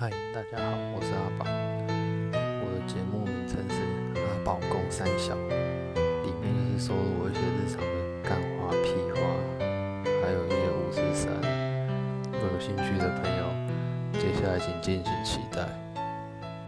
嗨，大家好，我是阿宝。我的节目名称是《阿宝共三小》，里面就是收录我一些日常的干话、屁话，还有一些五十三。如果有兴趣的朋友，接下来请敬请期待。